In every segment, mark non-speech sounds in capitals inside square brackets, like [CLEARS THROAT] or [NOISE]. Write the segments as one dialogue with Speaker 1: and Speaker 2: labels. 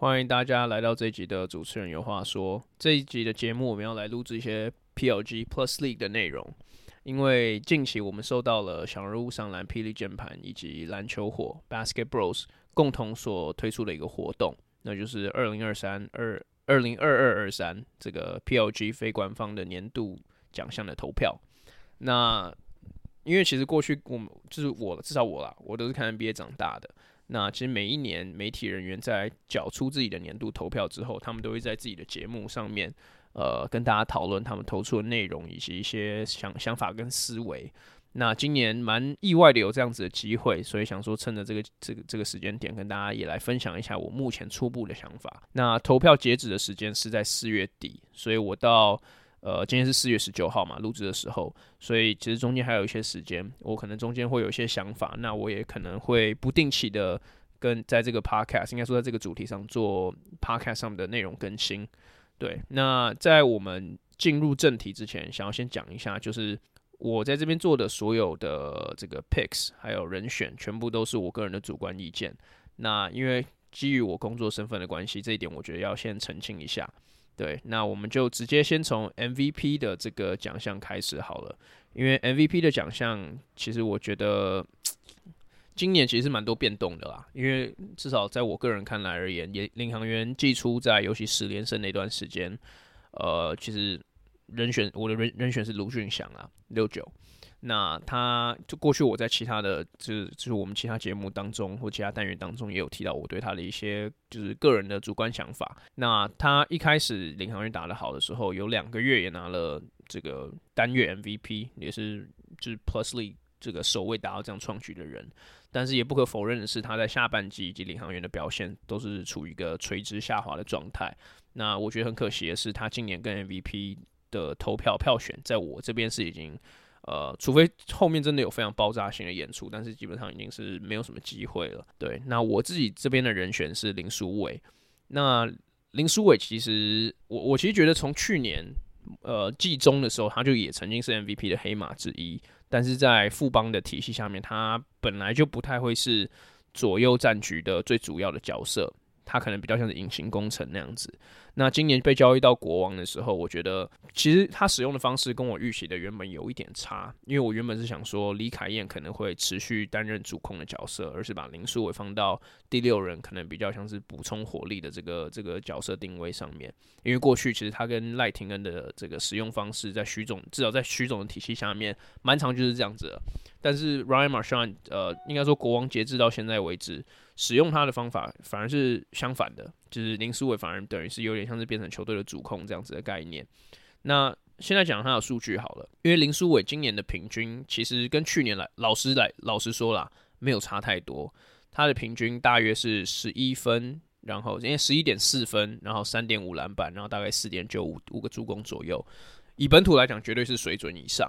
Speaker 1: 欢迎大家来到这一集的主持人有话说。这一集的节目，我们要来录制一些 PLG Plus League 的内容。因为近期我们收到了小人物上篮霹雳键盘以及篮球火 Basket Bros 共同所推出的一个活动，那就是二零二三二二零二二二三这个 PLG 非官方的年度奖项的投票。那因为其实过去我们就是我至少我啦，我都是看 NBA 长大的。那其实每一年媒体人员在缴出自己的年度投票之后，他们都会在自己的节目上面，呃，跟大家讨论他们投出的内容以及一些想想法跟思维。那今年蛮意外的有这样子的机会，所以想说趁着这个这个这个时间点，跟大家也来分享一下我目前初步的想法。那投票截止的时间是在四月底，所以我到。呃，今天是四月十九号嘛，录制的时候，所以其实中间还有一些时间，我可能中间会有一些想法，那我也可能会不定期的跟在这个 podcast，应该说在这个主题上做 podcast 上面的内容更新。对，那在我们进入正题之前，想要先讲一下，就是我在这边做的所有的这个 picks 还有人选，全部都是我个人的主观意见。那因为基于我工作身份的关系，这一点我觉得要先澄清一下。对，那我们就直接先从 MVP 的这个奖项开始好了，因为 MVP 的奖项其实我觉得今年其实是蛮多变动的啦，因为至少在我个人看来而言，也领航员季初在尤其十连胜那段时间，呃，其实人选我的人人选是卢俊翔啊，六九。那他就过去我在其他的，就是就是我们其他节目当中或其他单元当中也有提到我对他的一些就是个人的主观想法。那他一开始领航员打得好的时候，有两个月也拿了这个单月 MVP，也是就是 Plusly 这个首位达到这样创举的人。但是也不可否认的是，他在下半季以及领航员的表现都是处于一个垂直下滑的状态。那我觉得很可惜的是，他今年跟 MVP 的投票票选，在我这边是已经。呃，除非后面真的有非常爆炸性的演出，但是基本上已经是没有什么机会了。对，那我自己这边的人选是林书伟。那林书伟其实，我我其实觉得从去年呃季中的时候，他就也曾经是 MVP 的黑马之一，但是在富邦的体系下面，他本来就不太会是左右战局的最主要的角色。他可能比较像是隐形工程那样子。那今年被交易到国王的时候，我觉得其实他使用的方式跟我预期的原本有一点差。因为我原本是想说李凯燕可能会持续担任主控的角色，而是把林书伟放到第六人，可能比较像是补充火力的这个这个角色定位上面。因为过去其实他跟赖廷恩的这个使用方式，在徐总至少在徐总的体系下面，蛮长就是这样子的。但是 Ryan Marchand，呃，应该说国王截至到现在为止。使用他的方法反而是相反的，就是林书伟反而等于是有点像是变成球队的主控这样子的概念。那现在讲他的数据好了，因为林书伟今年的平均其实跟去年来老实来老实说啦，没有差太多。他的平均大约是十一分，然后因为十一点四分，然后三点五篮板，然后大概四点九五五个助攻左右。以本土来讲，绝对是水准以上。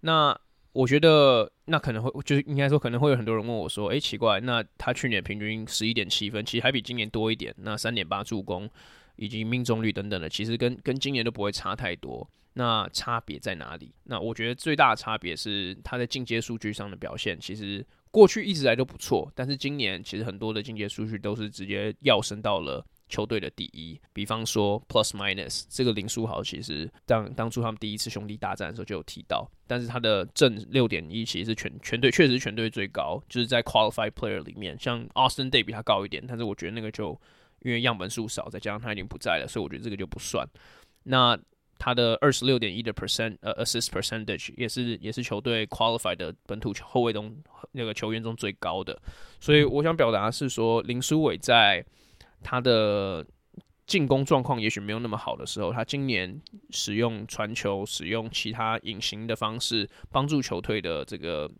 Speaker 1: 那我觉得那可能会就是应该说可能会有很多人问我说，诶，奇怪，那他去年平均十一点七分，其实还比今年多一点。那三点八助攻以及命中率等等的，其实跟跟今年都不会差太多。那差别在哪里？那我觉得最大的差别是他在进阶数据上的表现，其实过去一直来都不错，但是今年其实很多的进阶数据都是直接跃升到了。球队的第一，比方说 Plus Minus 这个林书豪，其实当当初他们第一次兄弟大战的时候就有提到，但是他的正六点一其实是全全队确实是全队最高，就是在 Qualified Player 里面，像 Austin Day 比他高一点，但是我觉得那个就因为样本数少，再加上他已经不在了，所以我觉得这个就不算。那他的二十六点一的 percent 呃 assist percentage 也是也是球队 qualified 的本土后卫中那个球员中最高的。所以我想表达的是说，林书伟在他的进攻状况也许没有那么好的时候，他今年使用传球、使用其他隐形的方式帮助球队的这个。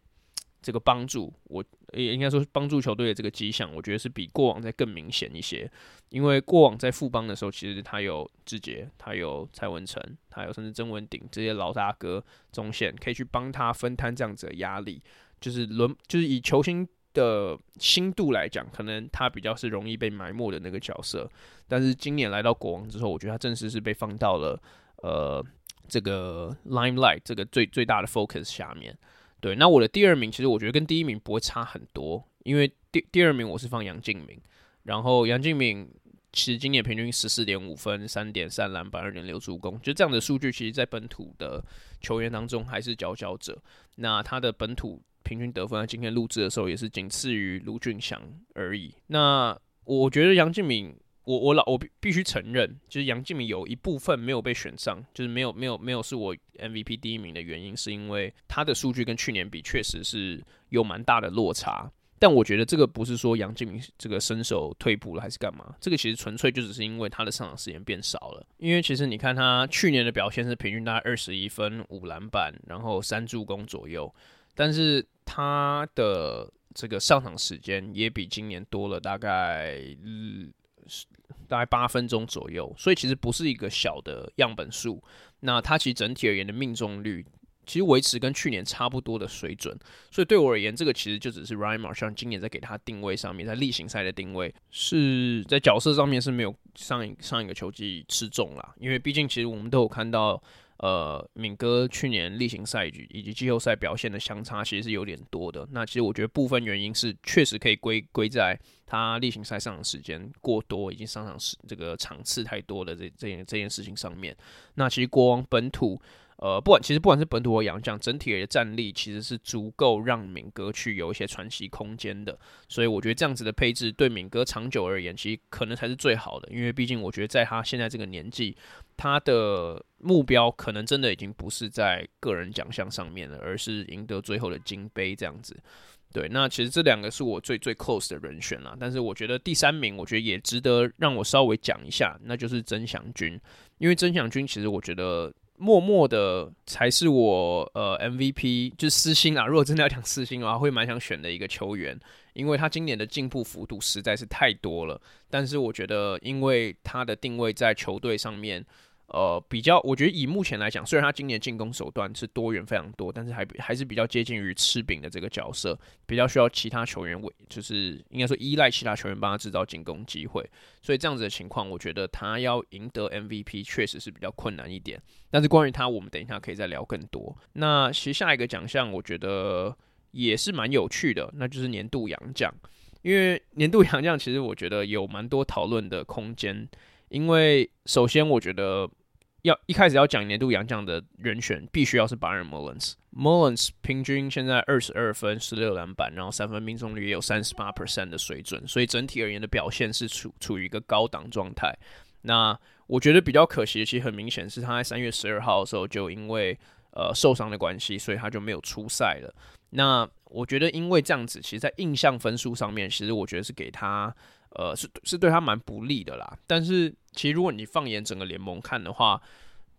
Speaker 1: 这个帮助，我也应该说帮助球队的这个迹象，我觉得是比过往再更明显一些。因为过往在富邦的时候，其实他有志杰，他有蔡文成，他有甚至曾文鼎这些老大哥中线，可以去帮他分摊这样子的压力。就是轮，就是以球星的心度来讲，可能他比较是容易被埋没的那个角色。但是今年来到国王之后，我觉得他正式是被放到了呃这个 limelight 这个最最大的 focus 下面。对，那我的第二名其实我觉得跟第一名不会差很多，因为第第二名我是放杨敬敏，然后杨敬敏其实今年平均十四点五分、三点三篮板、二点六助攻，就这样的数据，其实在本土的球员当中还是佼佼者。那他的本土平均得分，在今天录制的时候也是仅次于卢俊祥而已。那我觉得杨敬敏。我我老我必必须承认，就是杨敬敏有一部分没有被选上，就是没有没有没有是我 MVP 第一名的原因，是因为他的数据跟去年比确实是有蛮大的落差。但我觉得这个不是说杨敬敏这个身手退步了还是干嘛，这个其实纯粹就只是因为他的上场时间变少了。因为其实你看他去年的表现是平均大概二十一分、五篮板，然后三助攻左右，但是他的这个上场时间也比今年多了大概。嗯大概八分钟左右，所以其实不是一个小的样本数。那它其实整体而言的命中率，其实维持跟去年差不多的水准。所以对我而言，这个其实就只是 Ryan Marshall 今年在给他定位上面，在例行赛的定位是在角色上面是没有上一上一个球季吃重啦。因为毕竟其实我们都有看到。呃，敏哥去年例行赛局以及季后赛表现的相差其实是有点多的。那其实我觉得部分原因是确实可以归归在他例行赛上场时间过多，以及上场时这个场次太多的这这件这件事情上面。那其实国王本土。呃，不管其实不管是本土或洋将，整体的战力其实是足够让敏哥去有一些喘息空间的，所以我觉得这样子的配置对敏哥长久而言，其实可能才是最好的。因为毕竟我觉得在他现在这个年纪，他的目标可能真的已经不是在个人奖项上面了，而是赢得最后的金杯这样子。对，那其实这两个是我最最 close 的人选啦。但是我觉得第三名，我觉得也值得让我稍微讲一下，那就是曾祥军，因为曾祥军其实我觉得。默默的才是我呃 MVP，就私心啊。[LAUGHS] 如果真的要讲私心的话，会蛮想选的一个球员，因为他今年的进步幅度实在是太多了。但是我觉得，因为他的定位在球队上面。呃，比较，我觉得以目前来讲，虽然他今年进攻手段是多元非常多，但是还还是比较接近于吃饼的这个角色，比较需要其他球员为，就是应该说依赖其他球员帮他制造进攻机会。所以这样子的情况，我觉得他要赢得 MVP 确实是比较困难一点。但是关于他，我们等一下可以再聊更多。那其实下一个奖项，我觉得也是蛮有趣的，那就是年度洋将。因为年度洋将，其实我觉得有蛮多讨论的空间。因为首先，我觉得要一开始要讲年度洋将的人选，必须要是 Byron Mullins。Mullins 平均现在二十二分、十六篮板，然后三分命中率也有三十八 percent 的水准，所以整体而言的表现是处处于一个高档状态。那我觉得比较可惜的，其实很明显是他在三月十二号的时候就因为呃受伤的关系，所以他就没有出赛了。那我觉得因为这样子，其实，在印象分数上面，其实我觉得是给他。呃，是是对他蛮不利的啦。但是其实如果你放眼整个联盟看的话，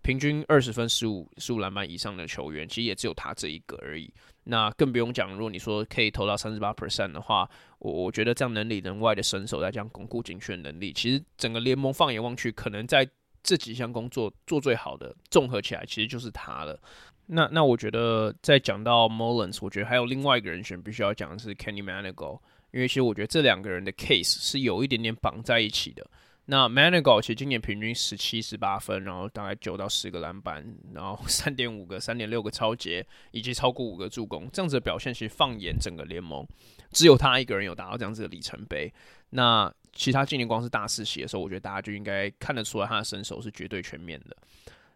Speaker 1: 平均二十分、十五十五篮板以上的球员，其实也只有他这一个而已。那更不用讲，如果你说可以投到三十八 percent 的话，我我觉得这样能里能外的身手，再加上巩固警权能力，其实整个联盟放眼望去，可能在这几项工作做最好的，综合起来，其实就是他了。那那我觉得在讲到 Mullins，我觉得还有另外一个人选必须要讲的是 Kenny Manigault。因为其实我觉得这两个人的 case 是有一点点绑在一起的。那 Manigault 其实今年平均十七、十八分，然后大概九到十个篮板，然后 [LAUGHS] 三点五个、三点六个超截，以及超过五个助攻，这样子的表现其实放眼整个联盟，只有他一个人有达到这样子的里程碑。那其他今年光是大四喜的时候，我觉得大家就应该看得出来他的身手是绝对全面的。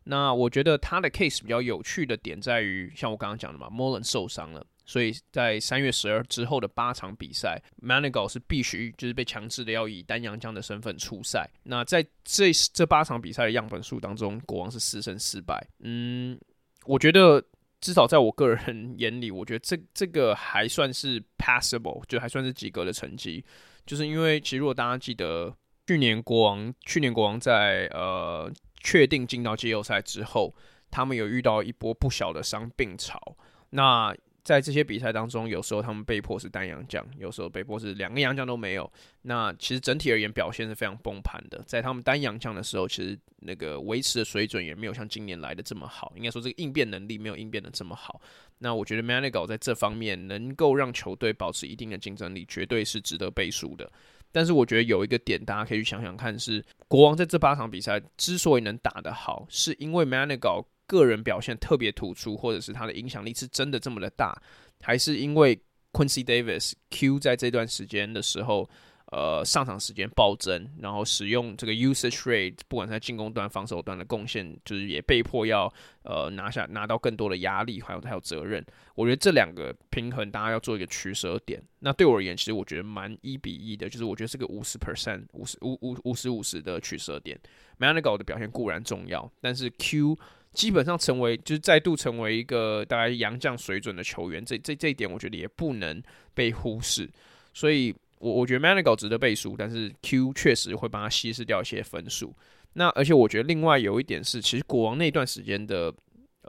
Speaker 1: 那我觉得他的 case 比较有趣的点在于，像我刚刚讲的嘛，Mullins 受伤了。所以在三月十二之后的八场比赛，Manigault 是必须就是被强制的要以单洋将的身份出赛。那在这这八场比赛的样本数当中，国王是四胜四败。嗯，我觉得至少在我个人 [LAUGHS] 眼里，我觉得这这个还算是 passable，就还算是及格的成绩。就是因为其实如果大家记得去年国王，去年国王在呃确定进到季后赛之后，他们有遇到一波不小的伤病潮。那在这些比赛当中，有时候他们被迫是单洋将，有时候被迫是两个洋将都没有。那其实整体而言表现是非常崩盘的。在他们单洋将的时候，其实那个维持的水准也没有像今年来的这么好。应该说这个应变能力没有应变的这么好。那我觉得 Manigault 在这方面能够让球队保持一定的竞争力，绝对是值得背书的。但是我觉得有一个点大家可以去想想看是，国王在这八场比赛之所以能打得好，是因为 Manigault 个人表现特别突出，或者是他的影响力是真的这么的大，还是因为 Quincy Davis Q 在这段时间的时候，呃，上场时间暴增，然后使用这个 usage rate，不管是在进攻端、防守端的贡献，就是也被迫要呃拿下拿到更多的压力，还有还有责任。我觉得这两个平衡，大家要做一个取舍点。那对我而言，其实我觉得蛮一比一的，就是我觉得是个五十 percent 五十五五五十五十的取舍点。Manigault 的表现固然重要，但是 Q。基本上成为就是再度成为一个大概洋将水准的球员，这这这一点我觉得也不能被忽视。所以，我我觉得 Manigault 值得背书，但是 Q 确实会帮他稀释掉一些分数。那而且我觉得另外有一点是，其实国王那段时间的。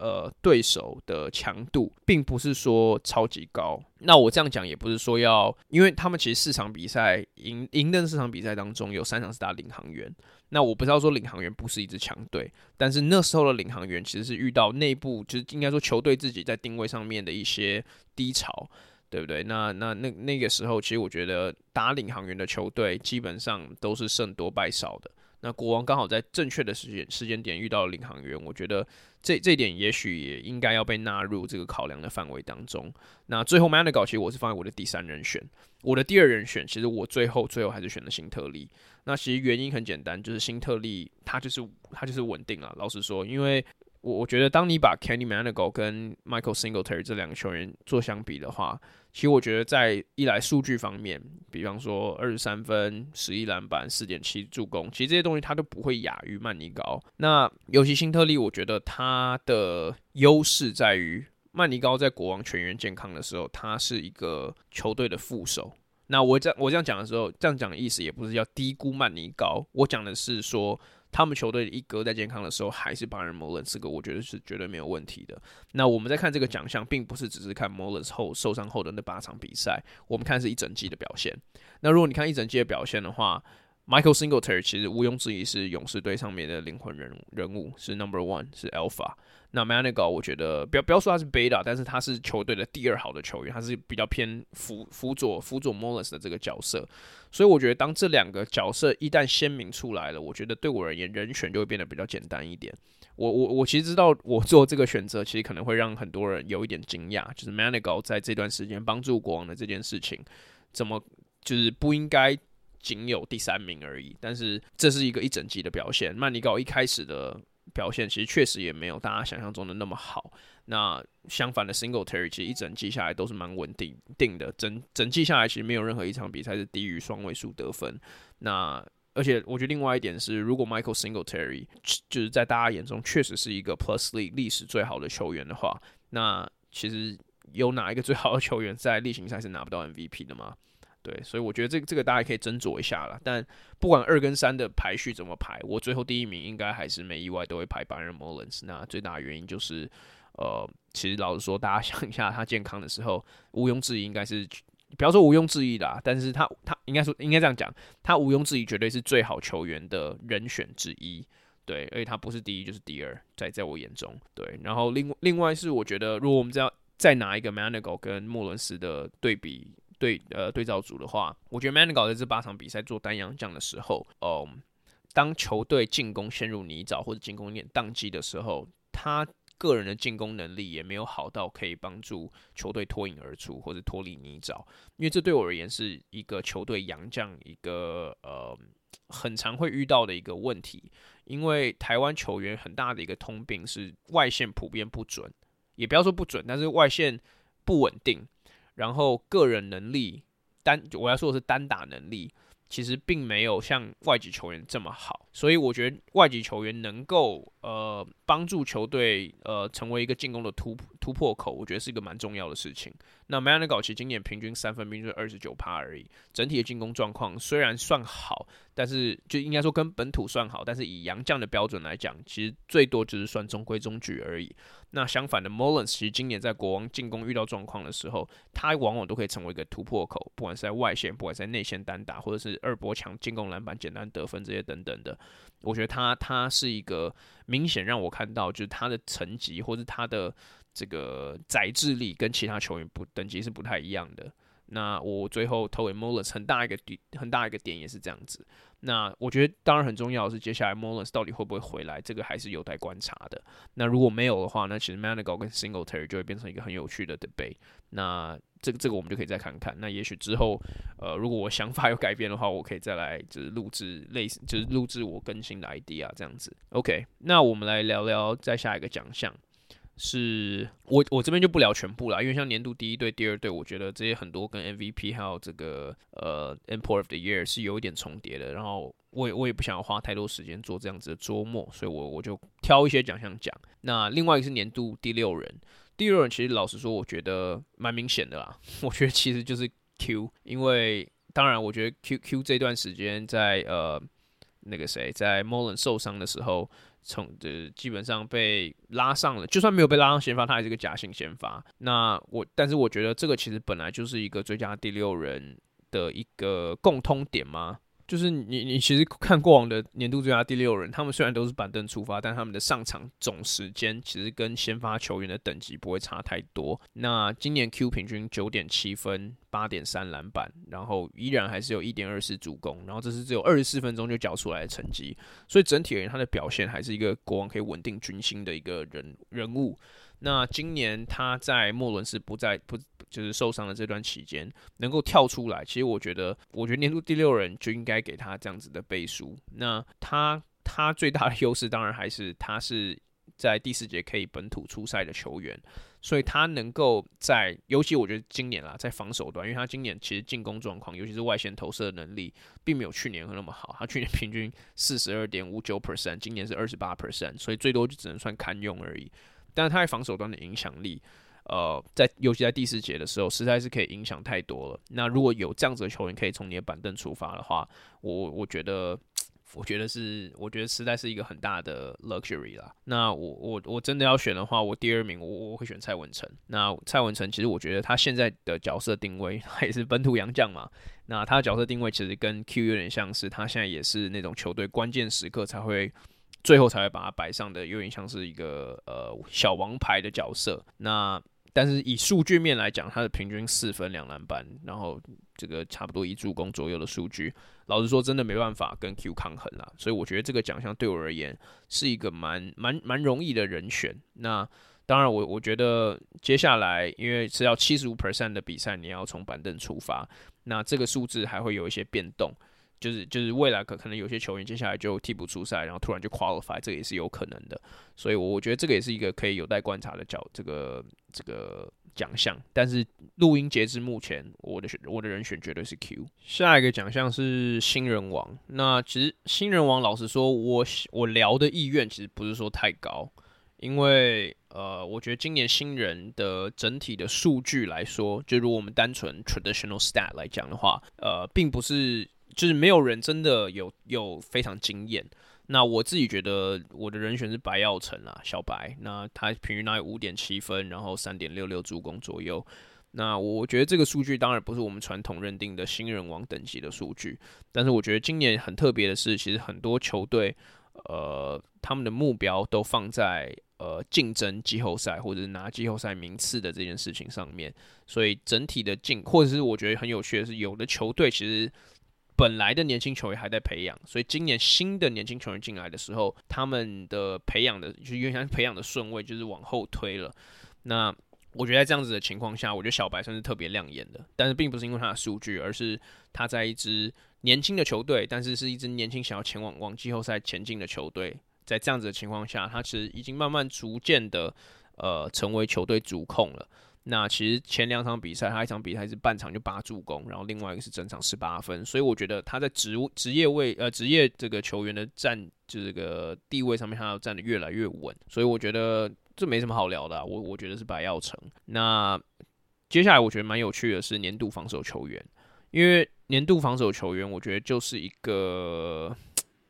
Speaker 1: 呃，对手的强度并不是说超级高。那我这样讲也不是说要，因为他们其实四场比赛赢赢的四场比赛当中有三场是打领航员。那我不知道说领航员不是一支强队，但是那时候的领航员其实是遇到内部，就是应该说球队自己在定位上面的一些低潮，对不对？那那那那个时候，其实我觉得打领航员的球队基本上都是胜多败少的。那国王刚好在正确的时间时间点遇到了领航员，我觉得这这一点也许也应该要被纳入这个考量的范围当中。那最后，Manago 其实我是放在我的第三人选，我的第二人选其实我最后最后还是选了新特利。那其实原因很简单，就是新特利他就是他就是稳定了。老实说，因为我我觉得当你把 Canny Manago 跟 Michael Singletary 这两个球员做相比的话，其实我觉得在一来数据方面，比方说二十三分、十一篮板、四点七助攻，其实这些东西他都不会亚于曼尼高。那尤其辛特利，我觉得他的优势在于曼尼高在国王全员健康的时候，他是一个球队的副手。那我这我这样讲的时候，这样讲的意思也不是要低估曼尼高，我讲的是说。他们球队一哥在健康的时候，还是 Byron Mullins，这个我觉得是绝对没有问题的。那我们在看这个奖项，并不是只是看摩冷后受伤后的那八场比赛，我们看是一整季的表现。那如果你看一整季的表现的话，Michael Singletary 其实毋庸置疑是勇士队上面的灵魂人人物，是 Number One，是 Alpha。那 Manigault 我觉得不要不要说他是 Beta，但是他是球队的第二好的球员，他是比较偏辅辅佐辅佐 Mullins 的这个角色，所以我觉得当这两个角色一旦鲜明出来了，我觉得对我而言人选就会变得比较简单一点。我我我其实知道我做这个选择，其实可能会让很多人有一点惊讶，就是 Manigault 在这段时间帮助国王的这件事情，怎么就是不应该仅有第三名而已？但是这是一个一整季的表现，曼尼高一开始的。表现其实确实也没有大家想象中的那么好。那相反的，Singletary 其实一整季下来都是蛮稳定定的，整整季下来其实没有任何一场比赛是低于双位数得分。那而且我觉得另外一点是，如果 Michael Singletary 就是在大家眼中确实是一个 Plus League 历史最好的球员的话，那其实有哪一个最好的球员在例行赛是拿不到 MVP 的吗？对，所以我觉得这这个大家可以斟酌一下啦。但不管二跟三的排序怎么排，我最后第一名应该还是没意外都会排 Byron Mullins。那最大的原因就是，呃，其实老实说，大家想一下，他健康的时候，毋庸置疑应该是，不要说毋庸置疑啦，但是他他应该说应该这样讲，他毋庸置疑绝对是最好球员的人选之一。对，而且他不是第一就是第二，在在我眼中。对，然后另另外是我觉得，如果我们再再拿一个 Manigault 跟莫伦斯的对比。对，呃，对照组的话，我觉得 Manigault 在这八场比赛做单阳将的时候，哦、嗯，当球队进攻陷入泥沼或者进攻有点宕机的时候，他个人的进攻能力也没有好到可以帮助球队脱颖而出或者脱离泥沼，因为这对我而言是一个球队洋将一个呃很常会遇到的一个问题，因为台湾球员很大的一个通病是外线普遍不准，也不要说不准，但是外线。不稳定，然后个人能力单我要说的是单打能力。其实并没有像外籍球员这么好，所以我觉得外籍球员能够呃帮助球队呃成为一个进攻的突突破口，我觉得是一个蛮重要的事情。那 Manago 其实今年平均三分命中二十九趴而已，整体的进攻状况虽然算好，但是就应该说跟本土算好，但是以洋将的标准来讲，其实最多只是算中规中矩而已。那相反的，Mullins 其实今年在国王进攻遇到状况的时候，他往往都可以成为一个突破口，不管是在外线，不管是在内线单打，或者是二波强进攻篮板、简单得分这些等等的。我觉得他他是一个明显让我看到，就是他的层级或者他的这个宰制力跟其他球员不等级是不太一样的。那我最后投给 Mullins 很大一个点，很大一个点也是这样子。那我觉得当然很重要的是接下来 Mullins 到底会不会回来，这个还是有待观察的。那如果没有的话，那其实 Manago 跟 Singletary 就会变成一个很有趣的 debate。那这个这个我们就可以再看看。那也许之后，呃，如果我想法有改变的话，我可以再来就是录制类似，就是录制我更新的 idea 这样子。OK，那我们来聊聊再下一个奖项。是我我这边就不聊全部了，因为像年度第一队、第二队，我觉得这些很多跟 MVP 还有这个呃 Import of the Year 是有一点重叠的。然后我也我也不想要花太多时间做这样子的琢磨，所以我我就挑一些奖项讲。那另外一个是年度第六人，第六人其实老实说，我觉得蛮明显的啦。[LAUGHS] 我觉得其实就是 Q，因为当然我觉得 Q Q 这段时间在呃那个谁在 Mullins 受伤的时候。从的基本上被拉上了，就算没有被拉上先发，他还是个假性先发。那我，但是我觉得这个其实本来就是一个最佳第六人的一个共通点嘛。就是你，你其实看过往的年度最佳第六人，他们虽然都是板凳出发，但他们的上场总时间其实跟先发球员的等级不会差太多。那今年 Q 平均九点七分，八点三篮板，然后依然还是有一点二四助攻，然后这是只有二十四分钟就缴出来的成绩，所以整体而言，他的表现还是一个国王可以稳定军心的一个人人物。那今年他在莫伦斯不在不就是受伤的这段期间，能够跳出来，其实我觉得，我觉得年度第六人就应该给他这样子的背书。那他他最大的优势当然还是他是在第四节可以本土出赛的球员，所以他能够在，尤其我觉得今年啦，在防守端，因为他今年其实进攻状况，尤其是外线投射的能力，并没有去年那么好。他去年平均四十二点五九 percent，今年是二十八 percent，所以最多就只能算堪用而已。但是他在防守端的影响力，呃，在尤其在第四节的时候，实在是可以影响太多了。那如果有这样子的球员可以从你的板凳出发的话，我我觉得，我觉得是，我觉得实在是一个很大的 luxury 啦。那我我我真的要选的话，我第二名我我会选蔡文成。那蔡文成其实我觉得他现在的角色定位，[LAUGHS] 他也是本土洋将嘛。那他的角色定位其实跟 Q 有点像是，他现在也是那种球队关键时刻才会。最后才会把他摆上的，有点像是一个呃小王牌的角色。那但是以数据面来讲，他的平均四分两篮板，然后这个差不多一助攻左右的数据，老实说真的没办法跟 Q 抗衡啦。所以我觉得这个奖项对我而言是一个蛮蛮蛮容易的人选。那当然我我觉得接下来因为是要七十五 percent 的比赛，你要从板凳出发，那这个数字还会有一些变动。就是就是未来可可能有些球员接下来就替补出赛，然后突然就 qualify，这也是有可能的。所以，我我觉得这个也是一个可以有待观察的角，这个这个奖项。但是录音截至目前，我的选我的人选绝对是 Q。下一个奖项是新人王。那其实新人王，老实说，我我聊的意愿其实不是说太高，因为呃，我觉得今年新人的整体的数据来说，就如果我们单纯 traditional stat 来讲的话，呃，并不是。就是没有人真的有有非常惊艳。那我自己觉得我的人选是白耀成啦，小白。那他平均大概五点七分，然后三点六六助攻左右。那我觉得这个数据当然不是我们传统认定的新人王等级的数据，但是我觉得今年很特别的是，其实很多球队呃他们的目标都放在呃竞争季后赛或者是拿季后赛名次的这件事情上面。所以整体的进，或者是我觉得很有趣的是，有的球队其实。本来的年轻球员还在培养，所以今年新的年轻球员进来的时候，他们的培养的就原先培养的顺位就是往后推了。那我觉得在这样子的情况下，我觉得小白算是特别亮眼的，但是并不是因为他的数据，而是他在一支年轻的球队，但是是一支年轻想要前往往季后赛前进的球队，在这样子的情况下，他其实已经慢慢逐渐的呃成为球队主控了。那其实前两场比赛，他一场比赛是半场就八助攻，然后另外一个是整场十八分，所以我觉得他在职职业位呃职业这个球员的站这个地位上面，他要站得越来越稳，所以我觉得这没什么好聊的，我我觉得是白耀成。那接下来我觉得蛮有趣的是年度防守球员，因为年度防守球员，我觉得就是一个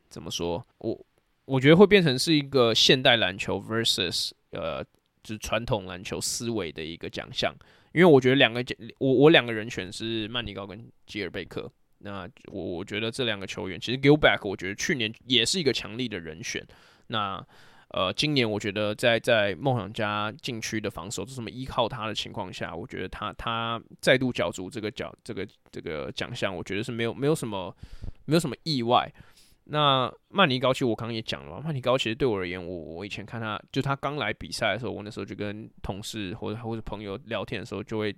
Speaker 1: 怎么说，我我觉得会变成是一个现代篮球 versus 呃。就是传统篮球思维的一个奖项，因为我觉得两个奖我我两个人选是曼尼高跟吉尔贝克。那我我觉得这两个球员，其实 Gilback 我觉得去年也是一个强力的人选。那呃，今年我觉得在在梦想家禁区的防守，就这么依靠他的情况下，我觉得他他再度角逐这个奖这个这个奖项，我觉得是没有没有什么没有什么意外。那曼尼高其实我刚刚也讲了，曼尼高其实对我而言，我我以前看他，就他刚来比赛的时候，我那时候就跟同事或者或者朋友聊天的时候，就会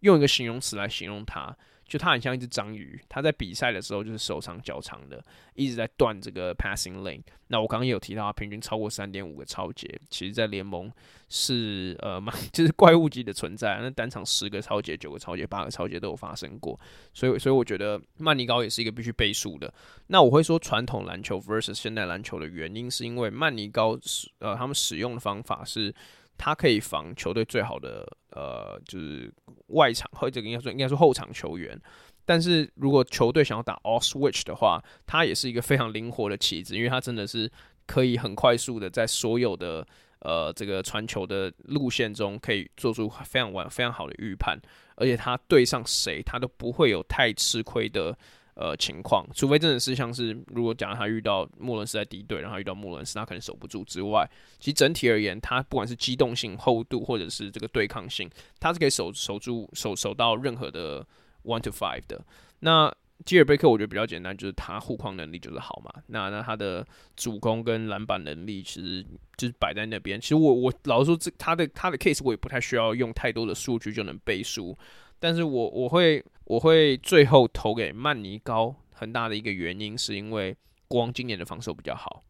Speaker 1: 用一个形容词来形容他。就他很像一只章鱼，他在比赛的时候就是手长脚长的，一直在断这个 passing lane。那我刚刚也有提到，他平均超过三点五个超节，其实在联盟是呃 [LAUGHS] 就是怪物级的存在。那单场十个超节、九个超节、八个超节都有发生过，所以所以我觉得曼尼高也是一个必须背书的。那我会说传统篮球 versus 现代篮球的原因，是因为曼尼高使呃他们使用的方法是。他可以防球队最好的呃，就是外场或者应该说应该说后场球员，但是如果球队想要打 all switch 的话，他也是一个非常灵活的棋子，因为他真的是可以很快速的在所有的呃这个传球的路线中可以做出非常完非常好的预判，而且他对上谁他都不会有太吃亏的。呃，情况，除非真的是像是，如果假如他遇到莫伦斯在敌对，然后遇到莫伦斯，他可能守不住之外，其实整体而言，他不管是机动性、厚度，或者是这个对抗性，他是可以守守住、守守到任何的 one to five 的。那基尔贝克我觉得比较简单，就是他护框能力就是好嘛。那那他的主攻跟篮板能力其实就是摆在那边。其实我我老实说，这他的他的 case 我也不太需要用太多的数据就能背书。但是我我会我会最后投给曼尼高，很大的一个原因是因为国王今年的防守比较好。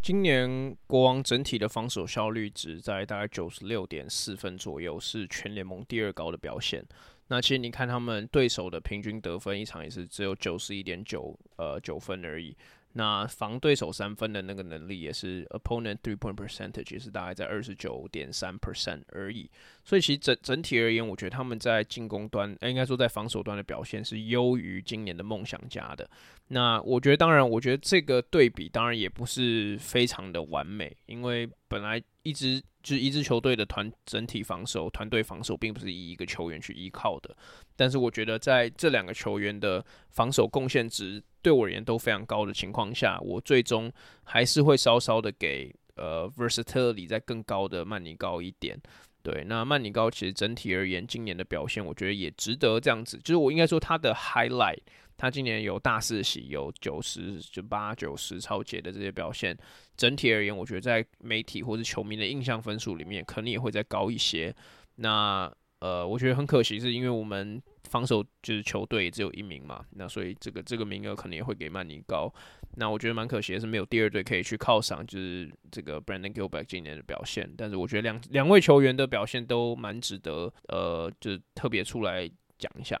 Speaker 1: 今年国王整体的防守效率值在大概九十六点四分左右，是全联盟第二高的表现。那其实你看他们对手的平均得分一场也是只有九十一点九呃九分而已。那防对手三分的那个能力也是 opponent three point percentage 是大概在二十九点三 percent 而已，所以其实整整体而言，我觉得他们在进攻端，应该说在防守端的表现是优于今年的梦想家的。那我觉得，当然，我觉得这个对比当然也不是非常的完美，因为本来一直就是一支球队的团整体防守、团队防守，并不是以一个球员去依靠的。但是我觉得，在这两个球员的防守贡献值对我而言都非常高的情况下，我最终还是会稍稍的给呃 versatility 在更高的曼尼高一点。对，那曼尼高其实整体而言，今年的表现，我觉得也值得这样子，就是我应该说他的 highlight。他今年有大四喜，有九十就八九十超节的这些表现，整体而言，我觉得在媒体或者球迷的印象分数里面，可能也会再高一些。那呃，我觉得很可惜，是因为我们防守就是球队只有一名嘛，那所以这个这个名额可能也会给曼尼高。那我觉得蛮可惜的是，没有第二队可以去犒赏，就是这个 Brandon Gilbert 今年的表现。但是我觉得两两位球员的表现都蛮值得，呃，就是特别出来讲一下。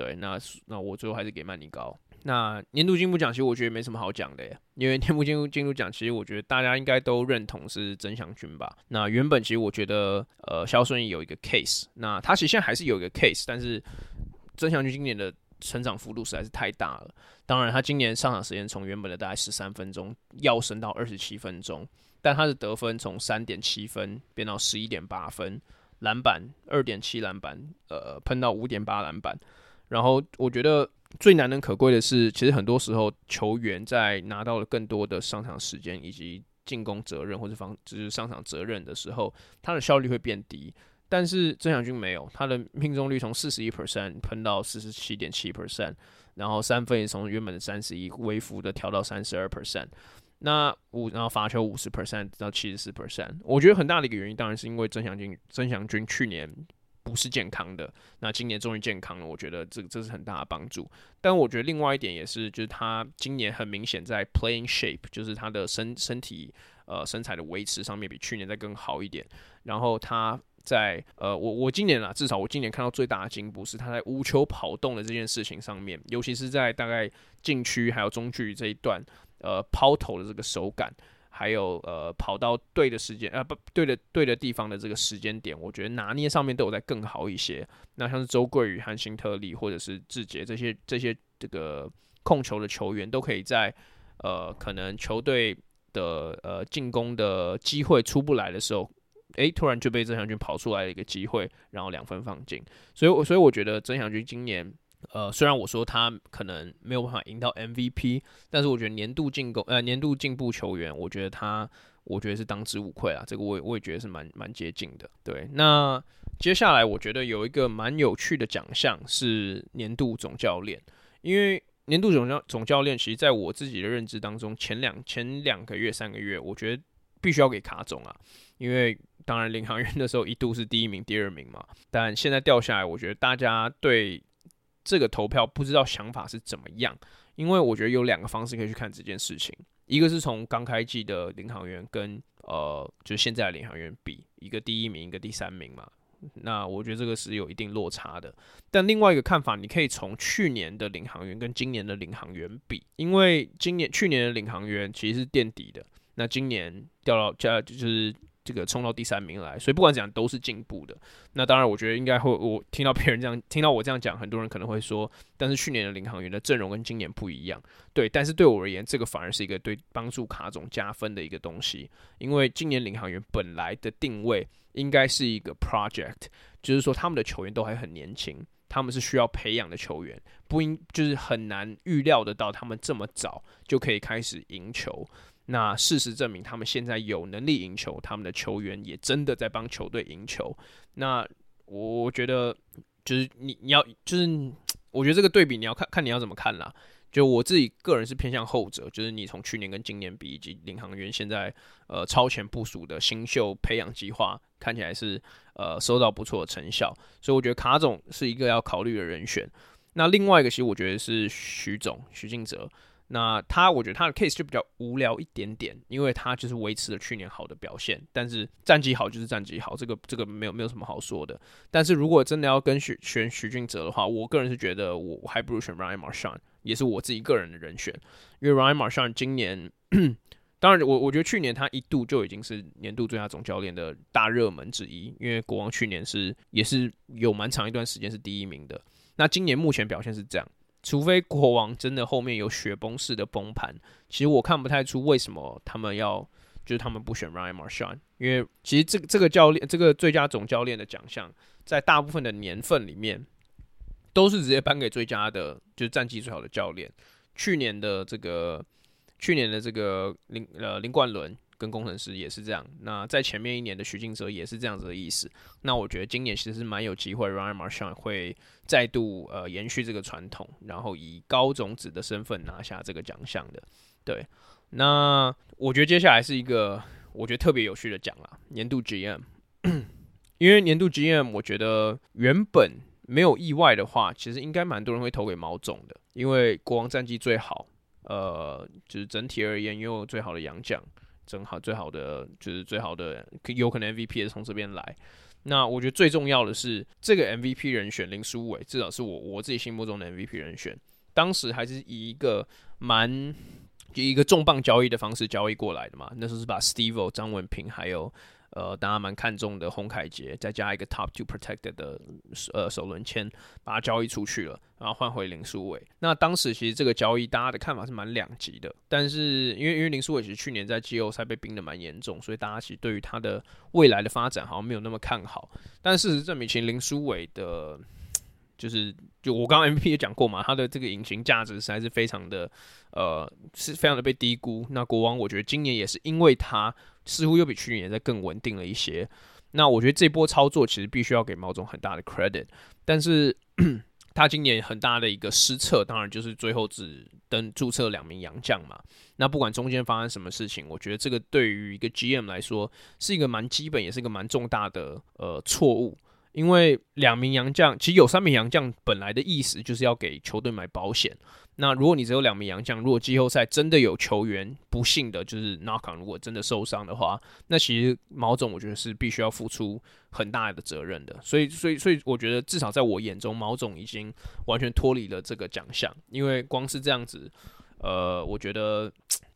Speaker 1: 对，那那我最后还是给曼尼高。那年度进步奖其实我觉得没什么好讲的耶，因为年度进步进步奖其实我觉得大家应该都认同是曾祥钧吧。那原本其实我觉得呃肖顺义有一个 case，那他其实现在还是有一个 case，但是曾祥钧今年的成长幅度实在是太大了。当然他今年上场时间从原本的大概十三分钟跃升到二十七分钟，但他的得分从三点七分变到十一点八分，篮板二点七篮板，呃喷到五点八篮板。然后我觉得最难能可贵的是，其实很多时候球员在拿到了更多的上场时间以及进攻责任或者防就是上场责任的时候，他的效率会变低。但是曾祥军没有，他的命中率从四十一 percent 喷到四十七点七 percent，然后三分也从原本的三十一微幅的调到三十二 percent，那五然后罚球五十 percent 到七十四 percent。我觉得很大的一个原因当然是因为曾祥军曾祥军去年。不是健康的，那今年终于健康了，我觉得这这是很大的帮助。但我觉得另外一点也是，就是他今年很明显在 playing shape，就是他的身身体呃身材的维持上面比去年再更好一点。然后他在呃，我我今年啊，至少我今年看到最大的进步是他在无球跑动的这件事情上面，尤其是在大概禁区还有中距离这一段，呃，抛投的这个手感，还有呃跑到对的时间，呃不对的对的地方的这个时间点，我觉得拿捏上面都有在更好一些。那像是周桂宇和辛特利或者是志杰这些这些这个控球的球员，都可以在呃可能球队的呃进攻的机会出不来的时候。诶，突然就被曾祥军跑出来一个机会，然后两分放进，所以，我所以我觉得曾祥军今年，呃，虽然我说他可能没有办法赢到 MVP，但是我觉得年度进攻，呃，年度进步球员，我觉得他，我觉得是当之无愧啊，这个我也我也觉得是蛮蛮接近的。对，那接下来我觉得有一个蛮有趣的奖项是年度总教练，因为年度总教总教练，其实在我自己的认知当中，前两前两个月三个月，我觉得必须要给卡总啊，因为。当然，领航员的时候一度是第一名、第二名嘛，但现在掉下来，我觉得大家对这个投票不知道想法是怎么样。因为我觉得有两个方式可以去看这件事情，一个是从刚开季的领航员跟呃，就现在的领航员比，一个第一名，一个第三名嘛。那我觉得这个是有一定落差的。但另外一个看法，你可以从去年的领航员跟今年的领航员比，因为今年去年的领航员其实是垫底的，那今年掉到加就是。这个冲到第三名来，所以不管怎样都是进步的。那当然，我觉得应该会，我听到别人这样，听到我这样讲，很多人可能会说，但是去年的领航员的阵容跟今年不一样。对，但是对我而言，这个反而是一个对帮助卡总加分的一个东西，因为今年领航员本来的定位应该是一个 project，就是说他们的球员都还很年轻，他们是需要培养的球员，不应就是很难预料得到他们这么早就可以开始赢球。那事实证明，他们现在有能力赢球，他们的球员也真的在帮球队赢球。那我觉得，就是你你要，就是我觉得这个对比你要看看你要怎么看啦。就我自己个人是偏向后者，就是你从去年跟今年比，以及领航员现在呃超前部署的新秀培养计划，看起来是呃收到不错的成效，所以我觉得卡总是一个要考虑的人选。那另外一个其实我觉得是徐总徐静哲。那他，我觉得他的 case 就比较无聊一点点，因为他就是维持了去年好的表现，但是战绩好就是战绩好，这个这个没有没有什么好说的。但是如果真的要跟选选许俊哲的话，我个人是觉得我还不如选 Ryan Marchand，也是我自己个人的人选，因为 Ryan Marchand 今年，当然我我觉得去年他一度就已经是年度最佳总教练的大热门之一，因为国王去年是也是有蛮长一段时间是第一名的，那今年目前表现是这样。除非国王真的后面有雪崩式的崩盘，其实我看不太出为什么他们要，就是他们不选 Ryan m a r s h a n 因为其实这个这个教练这个最佳总教练的奖项，在大部分的年份里面，都是直接颁给最佳的，就是战绩最好的教练。去年的这个，去年的这个林呃林冠伦。跟工程师也是这样，那在前面一年的徐静哲也是这样子的意思。那我觉得今年其实是蛮有机会，Ryan Marchand 会再度呃延续这个传统，然后以高种子的身份拿下这个奖项的。对，那我觉得接下来是一个我觉得特别有趣的奖啦，年度 GM。[COUGHS] 因为年度 GM，我觉得原本没有意外的话，其实应该蛮多人会投给毛总的，因为国王战绩最好，呃，就是整体而言拥有最好的洋将。正好最好的就是最好的，有可能 MVP 也是从这边来。那我觉得最重要的是这个 MVP 人选林书伟，至少是我我自己心目中的 MVP 人选。当时还是以一个蛮以一个重磅交易的方式交易过来的嘛，那时候是把 Steve、张文平还有。呃，大家蛮看重的洪凯杰，再加一个 Top Two Protected 的呃首轮签，把它交易出去了，然后换回林书伟。那当时其实这个交易大家的看法是蛮两极的，但是因为因为林书伟其实去年在季后赛被冰的蛮严重，所以大家其实对于他的未来的发展好像没有那么看好。但事实证明，其实林书伟的，就是就我刚刚 M P 也讲过嘛，他的这个隐形价值实在是非常的呃是非常的被低估。那国王我觉得今年也是因为他。似乎又比去年再更稳定了一些。那我觉得这波操作其实必须要给毛总很大的 credit，但是 [CLEARS THROAT] 他今年很大的一个失策，当然就是最后只登注册两名洋将嘛。那不管中间发生什么事情，我觉得这个对于一个 GM 来说是一个蛮基本，也是一个蛮重大的呃错误。因为两名洋将，其实有三名洋将本来的意思就是要给球队买保险。那如果你只有两名洋将，如果季后赛真的有球员不幸的就是 knock on，如果真的受伤的话，那其实毛总我觉得是必须要付出很大的责任的。所以，所以，所以我觉得至少在我眼中，毛总已经完全脱离了这个奖项，因为光是这样子，呃，我觉得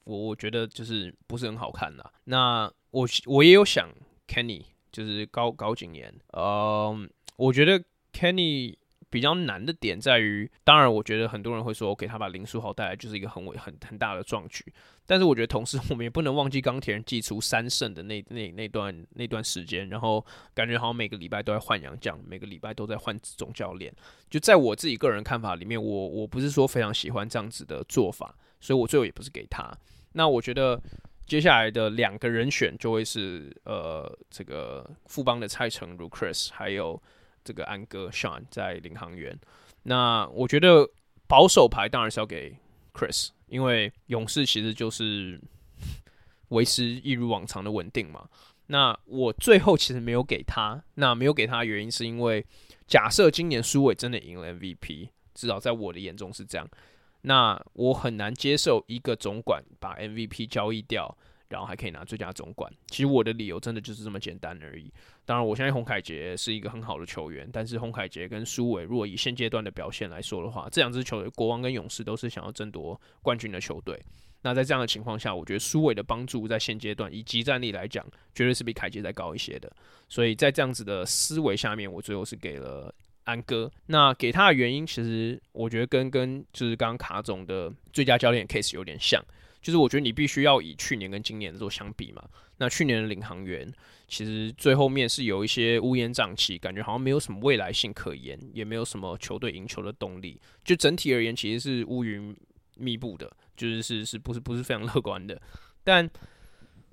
Speaker 1: 我我觉得就是不是很好看啦。那我我也有想 Kenny，就是高高景言，呃，我觉得 Kenny。比较难的点在于，当然，我觉得很多人会说，OK，他把林书豪带来就是一个很伟、很很大的壮举。但是，我觉得同时 [LAUGHS] 我们也不能忘记钢铁人祭出三胜的那那那段那段时间，然后感觉好像每个礼拜都在换洋将，每个礼拜都在换总教练。就在我自己个人看法里面，我我不是说非常喜欢这样子的做法，所以我最后也不是给他。那我觉得接下来的两个人选就会是呃，这个富邦的蔡诚如 Chris，还有。这个安哥 Sean 在领航员，那我觉得保守牌当然是要给 Chris，因为勇士其实就是维持一如往常的稳定嘛。那我最后其实没有给他，那没有给他的原因是因为假设今年苏伟真的赢了 MVP，至少在我的眼中是这样，那我很难接受一个总管把 MVP 交易掉。然后还可以拿最佳总管，其实我的理由真的就是这么简单而已。当然，我相信洪凯杰是一个很好的球员，但是洪凯杰跟苏伟，如果以现阶段的表现来说的话，这两支球队，国王跟勇士都是想要争夺冠军的球队。那在这样的情况下，我觉得苏伟的帮助在现阶段以及战力来讲，绝对是比凯杰再高一些的。所以在这样子的思维下面，我最后是给了安哥。那给他的原因，其实我觉得跟跟就是刚刚卡总的最佳教练 case 有点像。就是我觉得你必须要以去年跟今年做相比嘛。那去年的领航员其实最后面是有一些乌烟瘴气，感觉好像没有什么未来性可言，也没有什么球队赢球的动力。就整体而言，其实是乌云密布的，就是是是不是不是非常乐观的。但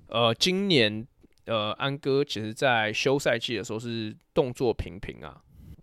Speaker 1: 呃，今年呃安哥其实在休赛季的时候是动作频频啊。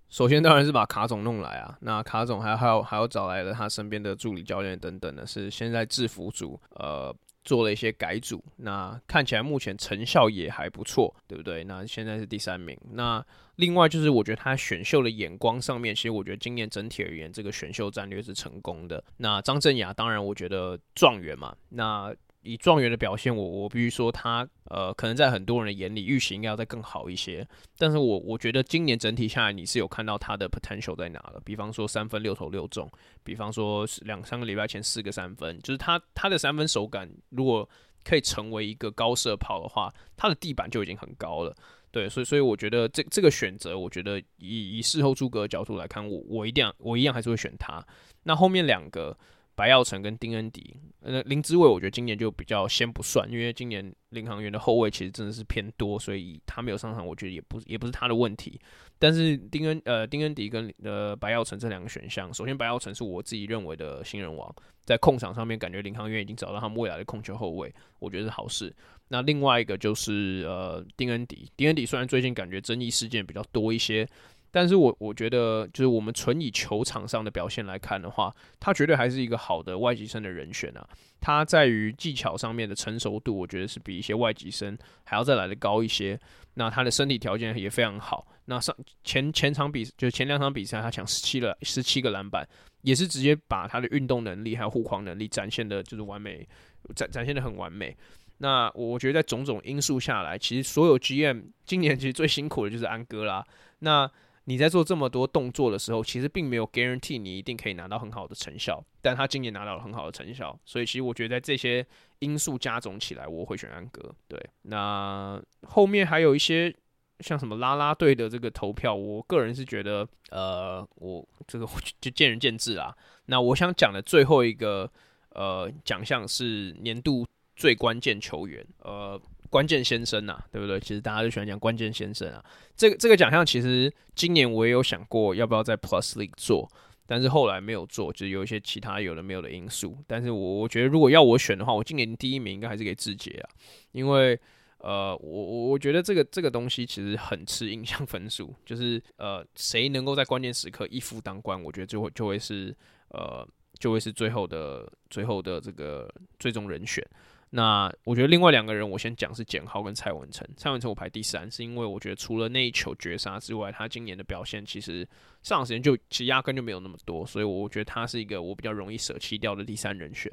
Speaker 1: 首先当然是把卡总弄来啊，那卡总还还有还有找来了他身边的助理教练等等的，是现在制服组呃做了一些改组，那看起来目前成效也还不错，对不对？那现在是第三名。那另外就是我觉得他选秀的眼光上面，其实我觉得今年整体而言这个选秀战略是成功的。那张镇雅当然我觉得状元嘛，那。以状元的表现，我我必须说他呃，可能在很多人的眼里，预期应该要再更好一些。但是我我觉得今年整体下来，你是有看到他的 potential 在哪了。比方说三分六投六中，比方说两三个礼拜前四个三分，就是他他的三分手感，如果可以成为一个高射炮的话，他的地板就已经很高了。对，所以所以我觉得这这个选择，我觉得以以事后诸葛的角度来看，我我一定我一样还是会选他。那后面两个。白耀成跟丁恩迪，呃，林志伟，我觉得今年就比较先不算，因为今年领航员的后卫其实真的是偏多，所以他没有上场，我觉得也不也不是他的问题。但是丁恩呃丁恩迪跟呃白耀成这两个选项，首先白耀成是我自己认为的新人王，在控场上面感觉领航员已经找到他们未来的控球后卫，我觉得是好事。那另外一个就是呃丁恩迪，丁恩迪虽然最近感觉争议事件比较多一些。但是我我觉得，就是我们纯以球场上的表现来看的话，他绝对还是一个好的外籍生的人选啊。他在于技巧上面的成熟度，我觉得是比一些外籍生还要再来的高一些。那他的身体条件也非常好。那上前前场比就前两场比赛，他抢十七个十七个篮板，也是直接把他的运动能力还有护框能力展现的，就是完美展展现的很完美。那我觉得在种种因素下来，其实所有 GM 今年其实最辛苦的就是安哥啦。那你在做这么多动作的时候，其实并没有 guarantee 你一定可以拿到很好的成效，但他今年拿到了很好的成效，所以其实我觉得在这些因素加总起来，我会选安哥。对，那后面还有一些像什么拉拉队的这个投票，我个人是觉得，呃，我这个就见仁见智啦。那我想讲的最后一个呃奖项是年度最关键球员，呃。关键先生呐、啊，对不对？其实大家都喜欢讲关键先生啊。这个这个奖项其实今年我也有想过要不要在 Plus League 做，但是后来没有做，就是有一些其他有的没有的因素。但是我我觉得如果要我选的话，我今年第一名应该还是给志杰啊，因为呃，我我我觉得这个这个东西其实很吃印象分数，[LAUGHS] 就是呃谁能够在关键时刻一夫当关，我觉得就会就会是呃就会是最后的最后的这个最终人选。那我觉得另外两个人，我先讲是简浩跟蔡文成。蔡文成我排第三，是因为我觉得除了那一球绝杀之外，他今年的表现其实上场时间就其实压根就没有那么多，所以我觉得他是一个我比较容易舍弃掉的第三人选。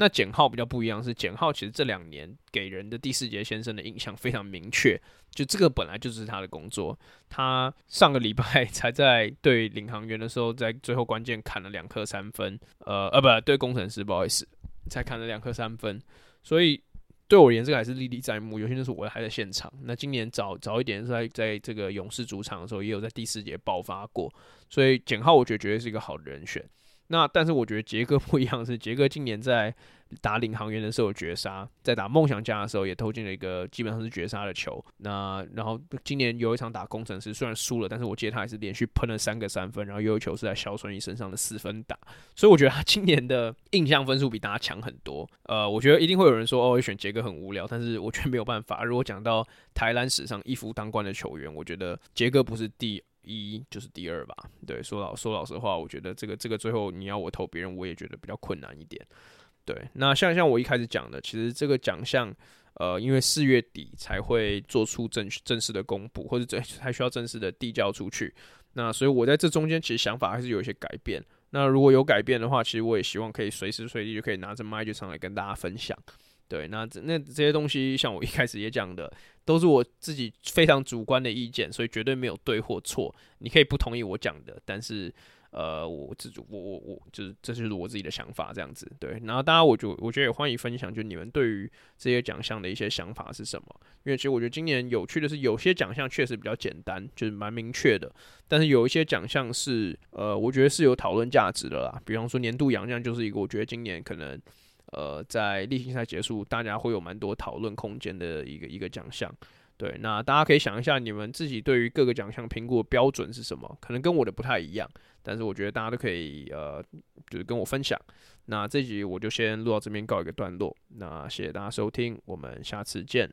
Speaker 1: 那简浩比较不一样，是简浩其实这两年给人的第四节先生的印象非常明确，就这个本来就是他的工作。他上个礼拜 [LAUGHS] 才在对领航员的时候，在最后关键砍了两颗三分，呃呃，不对，工程师不好意思，才砍了两颗三分。所以对我而言，这个还是历历在目。尤其是我还在现场。那今年早早一点是在在这个勇士主场的时候，也有在第四节爆发过。所以简浩我觉得绝对是一个好的人选。那但是我觉得杰哥不一样，是杰哥今年在打领航员的时候有绝杀，在打梦想家的时候也投进了一个基本上是绝杀的球。那然后今年有一场打工程师，虽然输了，但是我记得他还是连续喷了三个三分，然后有一球是在萧顺义身上的四分打。所以我觉得他今年的印象分数比大家强很多。呃，我觉得一定会有人说哦，选杰哥很无聊，但是我觉得没有办法。如果讲到台篮史上一夫当关的球员，我觉得杰哥不是第。一就是第二吧，对，说老说老实话，我觉得这个这个最后你要我投别人，我也觉得比较困难一点。对，那像像我一开始讲的，其实这个奖项，呃，因为四月底才会做出正正式的公布，或者这还需要正式的递交出去。那所以我在这中间其实想法还是有一些改变。那如果有改变的话，其实我也希望可以随时随地就可以拿着麦就上来跟大家分享。对，那这那这些东西，像我一开始也讲的，都是我自己非常主观的意见，所以绝对没有对或错。你可以不同意我讲的，但是呃，我自主，我我我就是这就是我自己的想法，这样子。对，然后大家我就我觉得也欢迎分享，就你们对于这些奖项的一些想法是什么？因为其实我觉得今年有趣的是，有些奖项确实比较简单，就是蛮明确的，但是有一些奖项是呃，我觉得是有讨论价值的啦。比方说年度洋将就是一个，我觉得今年可能。呃，在例行赛结束，大家会有蛮多讨论空间的一个一个奖项。对，那大家可以想一下，你们自己对于各个奖项评估的标准是什么？可能跟我的不太一样，但是我觉得大家都可以呃，就是跟我分享。那这集我就先录到这边告一个段落。那谢谢大家收听，我们下次见。